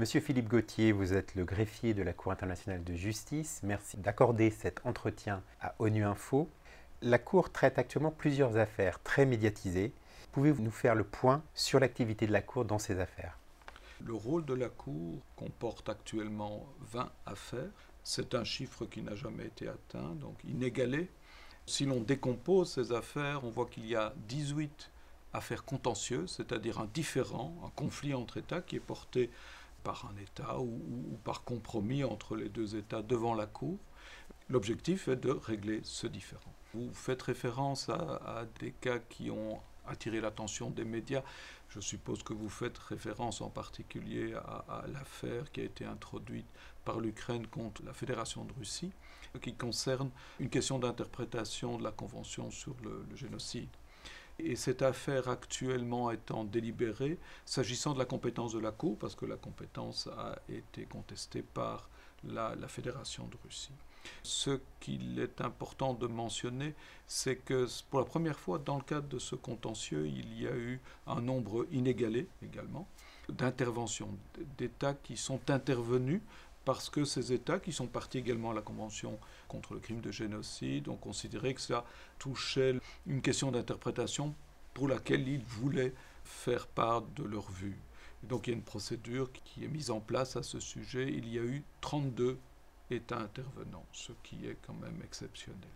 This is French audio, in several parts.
Monsieur Philippe Gauthier, vous êtes le greffier de la Cour internationale de justice. Merci d'accorder cet entretien à ONU Info. La Cour traite actuellement plusieurs affaires très médiatisées. Pouvez-vous nous faire le point sur l'activité de la Cour dans ces affaires? Le rôle de la Cour comporte actuellement 20 affaires. C'est un chiffre qui n'a jamais été atteint, donc inégalé. Si l'on décompose ces affaires, on voit qu'il y a 18 affaires contentieuses, c'est-à-dire un différend, un conflit entre États qui est porté par un État ou, par compromis entre les deux États devant la Cour. L'objectif est de régler ce différend. Vous faites référence à, des cas qui ont attiré l'attention des médias. Je suppose que vous faites référence en particulier à, l'affaire qui a été introduite par l'Ukraine contre la Fédération de Russie, qui concerne une question d'interprétation de la Convention sur le génocide. Et cette affaire actuellement étant délibérée, s'agissant de la compétence de la Cour, parce que la compétence a été contestée par la, Fédération de Russie. Ce qu'il est important de mentionner, c'est que pour la première fois, dans le cadre de ce contentieux, il y a eu un nombre inégalé également d'interventions, d'États qui sont intervenus parce que ces États, qui sont partis également à la Convention contre le crime de génocide, ont considéré que ça touchait une question d'interprétation pour laquelle ils voulaient faire part de leur vue. donc il y a une procédure qui est mise en place à ce sujet. Il y a eu 32 États intervenants, ce qui est quand même exceptionnel.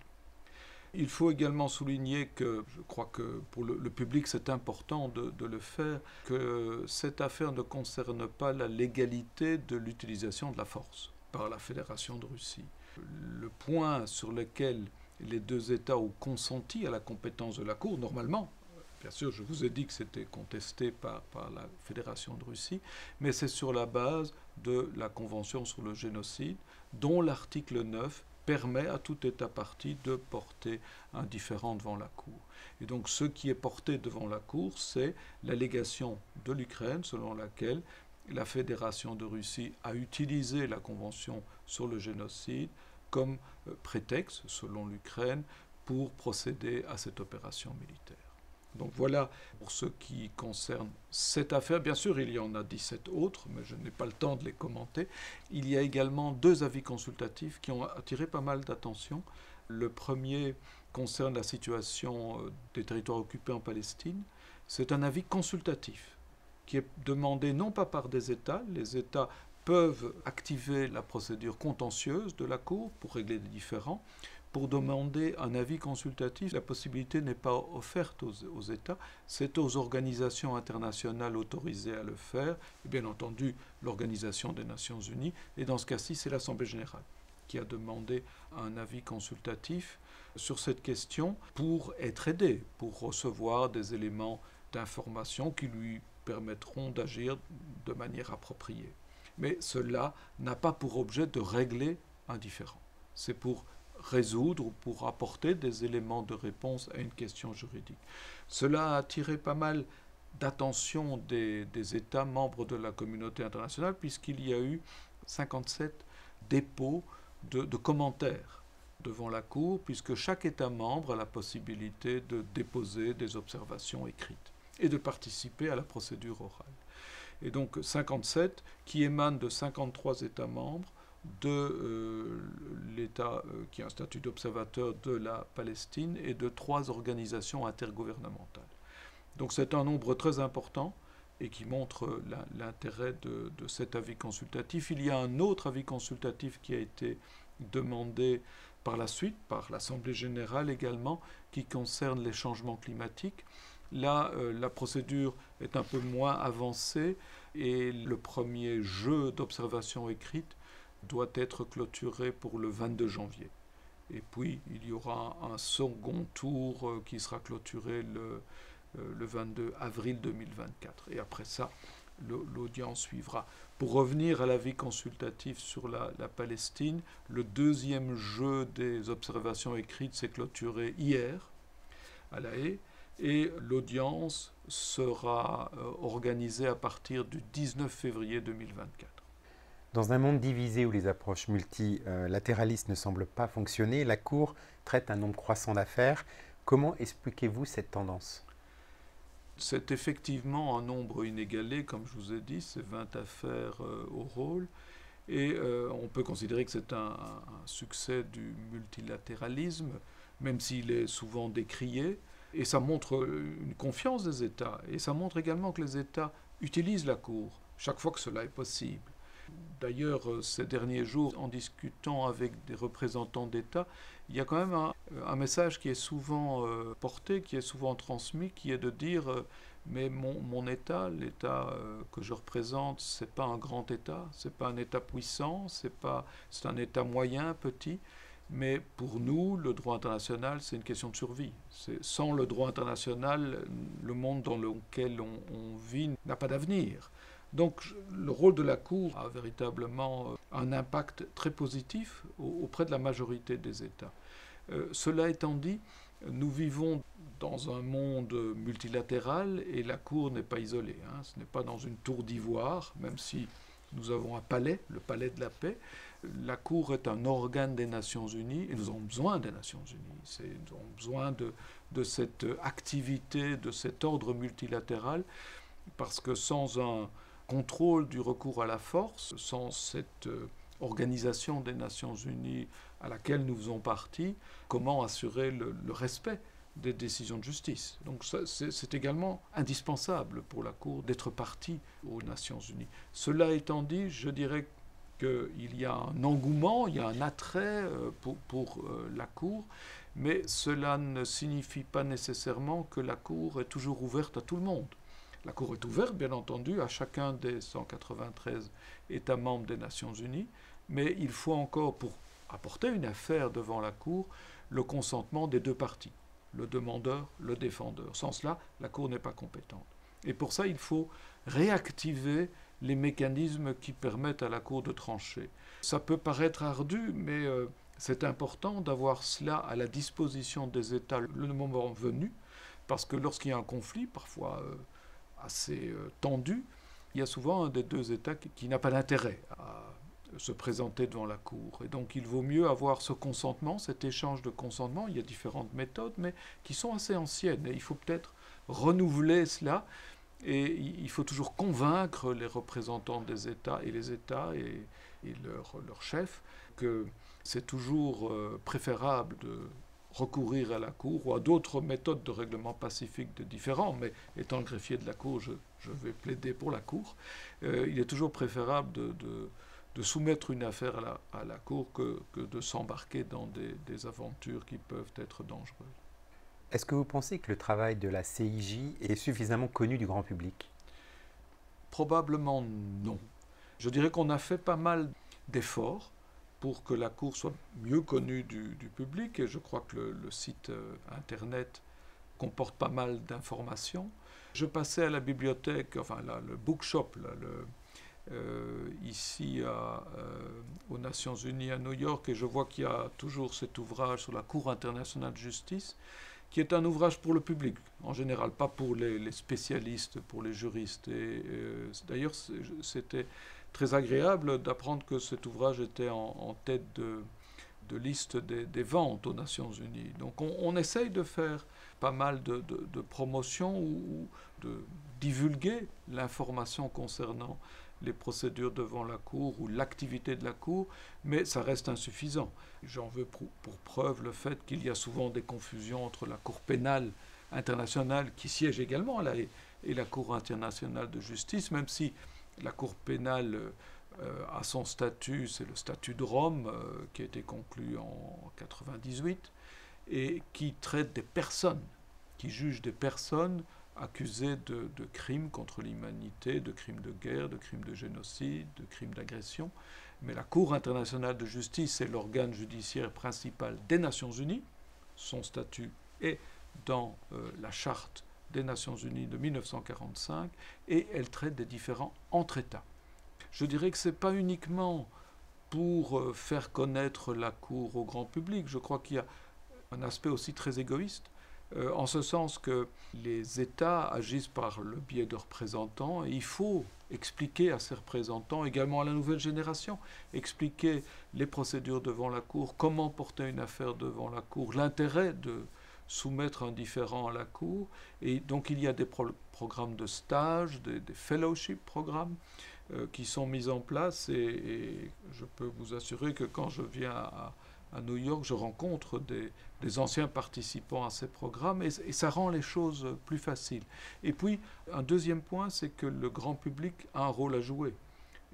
Il faut également souligner que, je crois que pour le, public c'est important de, le faire, que cette affaire ne concerne pas la légalité de l'utilisation de la force par la Fédération de Russie. Le point sur lequel les deux États ont consenti à la compétence de la Cour, normalement, Bien sûr, je vous ai dit que c'était contesté par, par, la Fédération de Russie, mais c'est sur la base de la Convention sur le génocide, dont l'article 9 permet à tout État parti de porter un différend devant la Cour. Et donc ce qui est porté devant la Cour, c'est l'allégation de l'Ukraine selon laquelle la Fédération de Russie a utilisé la Convention sur le génocide comme euh, prétexte, selon l'Ukraine, pour procéder à cette opération militaire. Donc voilà pour ce qui concerne cette affaire. Bien sûr, il y en a 17 autres, mais je n'ai pas le temps de les commenter. Il y a également deux avis consultatifs qui ont attiré pas mal d'attention. Le premier concerne la situation euh, des territoires occupés en Palestine. C'est un avis consultatif qui est demandé non pas par des États, les États peuvent activer la procédure contentieuse de la Cour pour régler des différends, pour demander un avis consultatif, la possibilité n'est pas offerte aux, États, c'est aux organisations internationales autorisées à le faire, et bien entendu l'Organisation des Nations Unies, et dans ce cas-ci, c'est l'Assemblée générale qui a demandé un avis consultatif sur cette question pour être aidé, pour recevoir des éléments d'information qui lui permettront d'agir de manière appropriée. Mais cela n'a pas pour objet de régler un différend. C'est pour résoudre ou pour apporter des éléments de réponse à une question juridique. Cela a attiré pas mal d'attention des, États membres de la communauté internationale puisqu'il y a eu 57 dépôts de, commentaires devant la Cour puisque chaque État membre a la possibilité de déposer des observations écrites et de participer à la procédure orale. Et donc 57 qui émanent de 53 États membres de euh, l'État euh, qui a un statut d'observateur de la Palestine et de trois organisations intergouvernementales. Donc c'est un nombre très important et qui montre l'intérêt de, cet avis consultatif. Il y a un autre avis consultatif qui a été demandé par la suite par l'Assemblée générale également, qui concerne les changements climatiques. Là, euh, la procédure est un peu moins avancée et le premier jeu d'observation écrite doit être clôturé pour le 22 janvier. Et puis, il y aura un second tour euh, qui sera clôturé le, euh, le 22 avril 2024. Et après ça, l'audience suivra. Pour revenir à l'avis consultatif sur la, la, Palestine, le deuxième jeu des observations écrites s'est clôturé hier à La Haye et l'audience sera euh, organisée à partir du 19 février 2024. Dans un monde divisé où les approches multilatéralistes ne semblent pas fonctionner, la Cour traite un nombre croissant d'affaires. Comment expliquez-vous cette tendance? C'est effectivement un nombre inégalé, comme je vous ai dit, c'est 20 affaires euh, au rôle. Et euh, on peut considérer que c'est un, succès du multilatéralisme, même s'il est souvent décrié. Et ça montre une confiance des États. Et ça montre également que les États utilisent la Cour chaque fois que cela est possible. D'ailleurs, euh, ces derniers jours, en discutant avec des représentants d'État, il y a quand même un, message qui est souvent euh, porté, qui est souvent transmis, qui est de dire euh, mais mon, État, l'État que je représente, c'est pas un grand État, c'est pas un État puissant, c'est pas, c'est un État moyen, petit. Mais pour nous, le droit international, c'est une question de survie. Sans le droit international, le monde dans lequel on vit n'a pas d'avenir. Donc le rôle de la Cour a véritablement euh, un impact très positif auprès de la majorité des États. Euh, cela étant dit, nous vivons dans un monde multilatéral et la Cour n'est pas isolée. Hein. Ce n'est pas dans une tour d'ivoire, même si nous avons un palais, le palais de la paix. La Cour est un organe des Nations Unies et nous avons besoin des Nations Unies. Nous avons besoin de, de cette activité, de cet ordre multilatéral, parce que sans un, contrôle du recours à la force, sans cette euh, organisation des Nations Unies à laquelle nous faisons partie, comment assurer le, respect des décisions de justice? Donc c'est également indispensable pour la Cour d'être partie aux Nations Unies. Cela étant dit, je dirais qu'il y a un engouement, il y a un attrait euh, pour, pour euh, la Cour, mais cela ne signifie pas nécessairement que la Cour est toujours ouverte à tout le monde. La Cour est ouverte, bien entendu, à chacun des 193 États membres des Nations Unies, mais il faut encore, pour apporter une affaire devant la Cour, le consentement des deux parties, le demandeur, le défendeur. Sans cela, la Cour n'est pas compétente. Et pour ça, il faut réactiver les mécanismes qui permettent à la Cour de trancher. Ça peut paraître ardu, mais euh, c'est important d'avoir cela à la disposition des États le moment venu, parce que lorsqu'il y a un conflit, parfois euh, assez euh, tendu, il y a souvent un des deux États qui, n'a pas d'intérêt à se présenter devant la Cour. Et donc il vaut mieux avoir ce consentement, cet échange de consentement. Il y a différentes méthodes, mais qui sont assez anciennes. Et il faut peut-être renouveler cela. Et il faut toujours convaincre les représentants des États et les États et, leurs leur chefs que c'est toujours euh, préférable de recourir à la Cour ou à d'autres méthodes de règlement pacifique de différents, mais étant le greffier de la Cour, je, vais plaider pour la Cour. Euh, il est toujours préférable de, de, soumettre une affaire à la, à la Cour que, que de s'embarquer dans des, des, aventures qui peuvent être dangereuses. Est-ce que vous pensez que le travail de la CIJ est suffisamment connu du grand public? Probablement non. Je dirais qu'on a fait pas mal d'efforts pour que la Cour soit mieux connue du, public. Et je crois que le, site euh, Internet comporte pas mal d'informations. Je passais à la bibliothèque, enfin le bookshop, euh, ici euh, aux Nations Unies à New York, et je vois qu'il y a toujours cet ouvrage sur la Cour internationale de justice, qui est un ouvrage pour le public, en général, pas pour les, spécialistes, pour les juristes. Et, d'ailleurs, c'était très agréable d'apprendre que cet ouvrage était en, tête de, liste des, ventes aux Nations Unies. Donc on, essaye de faire pas mal de, de, promotion ou, de divulguer l'information concernant les procédures devant la Cour ou l'activité de la Cour, mais ça reste insuffisant. J'en veux pour, preuve le fait qu'il y a souvent des confusions entre la Cour pénale internationale, qui siège également là, et la Cour internationale de justice, même si la Cour pénale euh, a son statut, c'est le statut de Rome euh, qui a été conclu en 98 et qui traite des personnes, qui juge des personnes accusées de, crimes contre l'humanité, de crimes de guerre, de crimes de génocide, de crimes d'agression. Mais la Cour internationale de justice est l'organe judiciaire principal des Nations Unies. Son statut est dans euh, la charte des Nations Unies de 1945 et elle traite des différents entre États. Je dirais que ce n'est pas uniquement pour euh, faire connaître la Cour au grand public, je crois qu'il y a un aspect aussi très égoïste, euh, en ce sens que les États agissent par le biais de représentants et il faut expliquer à ces représentants, également à la nouvelle génération, expliquer les procédures devant la Cour, comment porter une affaire devant la Cour, l'intérêt de, soumettre un différent à la Cour. Et donc il y a des programmes de stage, des, fellowship programmes euh, qui sont mis en place. Et, je peux vous assurer que quand je viens à, New York, je rencontre des, anciens participants à ces programmes et, ça rend les choses plus faciles. Et puis, un deuxième point, c'est que le grand public a un rôle à jouer.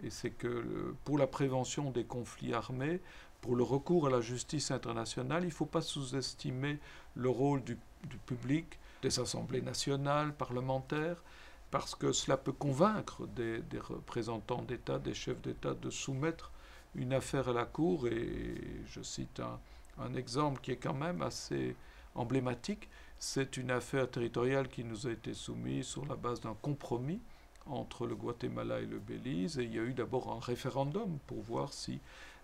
Et c'est que pour la prévention des conflits armés, pour le recours à la justice internationale, il ne faut pas sous-estimer le rôle du, public, des assemblées nationales, parlementaires, parce que cela peut convaincre des, représentants d'État, des chefs d'État de soumettre une affaire à la Cour. Et je cite un, un exemple qui est quand même assez emblématique. C'est une affaire territoriale qui nous a été soumise sur la base d'un compromis entre le Guatemala et le Belize. Et il y a eu d'abord un référendum pour voir si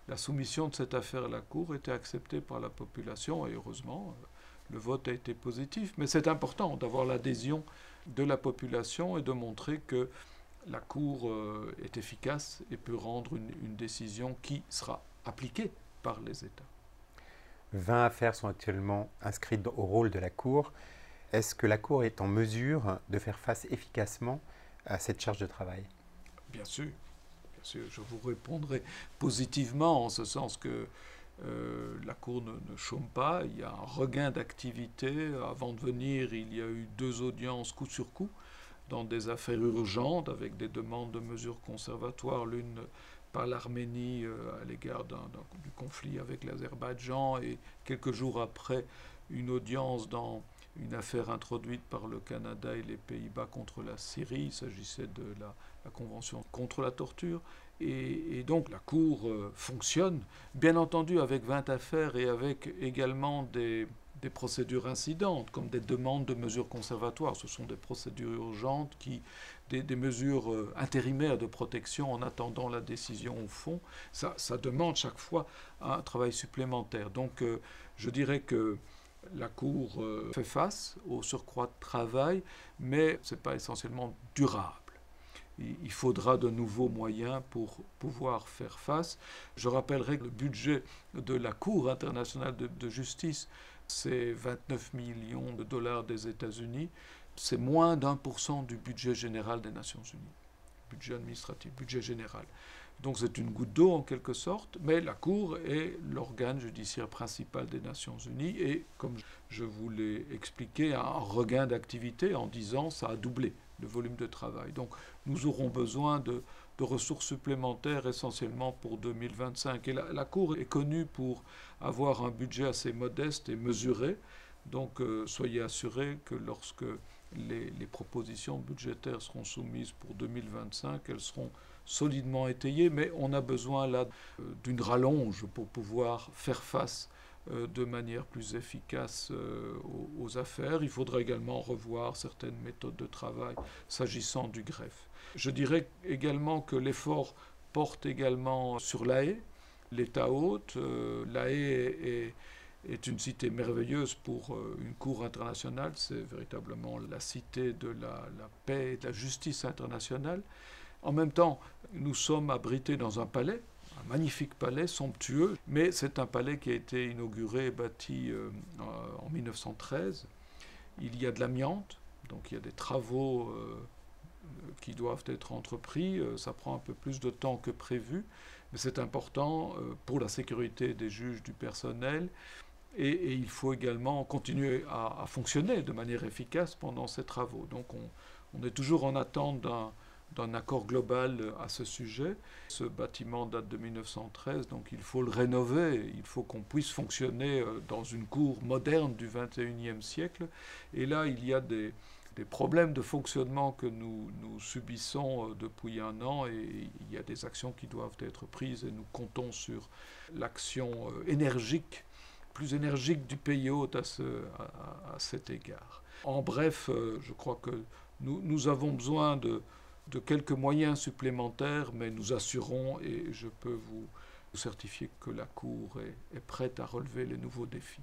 la soumission de cette affaire à la Cour était acceptée par la population, et heureusement, euh, le vote a été positif. Mais c'est important d'avoir l'adhésion de la population et de montrer que la Cour euh, est efficace et peut rendre une, décision qui sera appliquée par les États. 20 affaires sont actuellement inscrites au rôle de la Cour. Est-ce que la Cour est en mesure de faire face efficacement à cette charge de travail? Bien sûr je vous répondrai positivement en ce sens que euh, la Cour ne, chôme pas, il y a un regain d'activité. Avant de venir, il y a eu deux audiences coup sur coup dans des affaires urgentes avec des demandes de mesures conservatoires, l'une par l'Arménie euh, à l'égard du conflit avec l'Azerbaïdjan et quelques jours après une audience dans une affaire introduite par le Canada et les Pays-Bas contre la Syrie. Il s'agissait de la, Convention contre la torture. Et, donc la Cour euh, fonctionne, bien entendu avec 20 affaires et avec également des, procédures incidentes, comme des demandes de mesures conservatoires. Ce sont des procédures urgentes, qui, des, mesures euh, intérimaires de protection en attendant la décision au fond. Ça, demande chaque fois un travail supplémentaire. Donc euh, je dirais que la Cour euh, fait face au surcroît de travail, mais ce n'est pas essentiellement durable. Il faudra de nouveaux moyens pour pouvoir faire face. Je rappellerai que le budget de la Cour internationale de, justice, c'est 29 millions de dollars des États-Unis. C'est moins d'un pour cent du budget général des Nations Unies. Budget administratif, budget général. Donc c'est une goutte d'eau en quelque sorte, mais la Cour est l'organe judiciaire principal des Nations Unies et, comme je vous l'ai expliqué, un regain d'activité en 10 ans, ça a doublé le volume de travail. Donc nous aurons besoin de, ressources supplémentaires essentiellement pour 2025. Et la, Cour est connue pour avoir un budget assez modeste et mesuré. Donc euh, soyez assurés que lorsque les propositions budgétaires seront soumises pour 2025, elles seront solidement étayé, mais on a besoin là euh, d'une rallonge pour pouvoir faire face euh, de manière plus efficace euh, aux, affaires. Il faudra également revoir certaines méthodes de travail s'agissant du greffe. Je dirais également que l'effort porte également sur La Haye, l'État hôte. La Haye est, une cité merveilleuse pour une cour internationale. C'est véritablement la cité de la, la, paix et de la justice internationale. En même temps, nous sommes abrités dans un palais, un magnifique palais somptueux, mais c'est un palais qui a été inauguré et bâti euh, en 1913. Il y a de l'amiante, donc il y a des travaux euh, qui doivent être entrepris. Euh, ça prend un peu plus de temps que prévu, mais c'est important pour la sécurité des juges, du personnel. Et, il faut également continuer à, fonctionner de manière efficace pendant ces travaux. Donc on est toujours en attente d'un d'un accord global à ce sujet. Ce bâtiment date de 1913, donc il faut le rénover, il faut qu'on puisse fonctionner euh, dans une cour moderne du 21e siècle. Et là, il y a des, problèmes de fonctionnement que nous, subissons euh, depuis un an et il y a des actions qui doivent être prises et nous comptons sur l'action euh, énergique, plus énergique du pays hôte à, ce, à, cet égard. En bref, je crois que nous, nous avons besoin de de quelques moyens supplémentaires, mais nous assurons, et je peux vous certifier que la Cour est, prête à relever les nouveaux défis.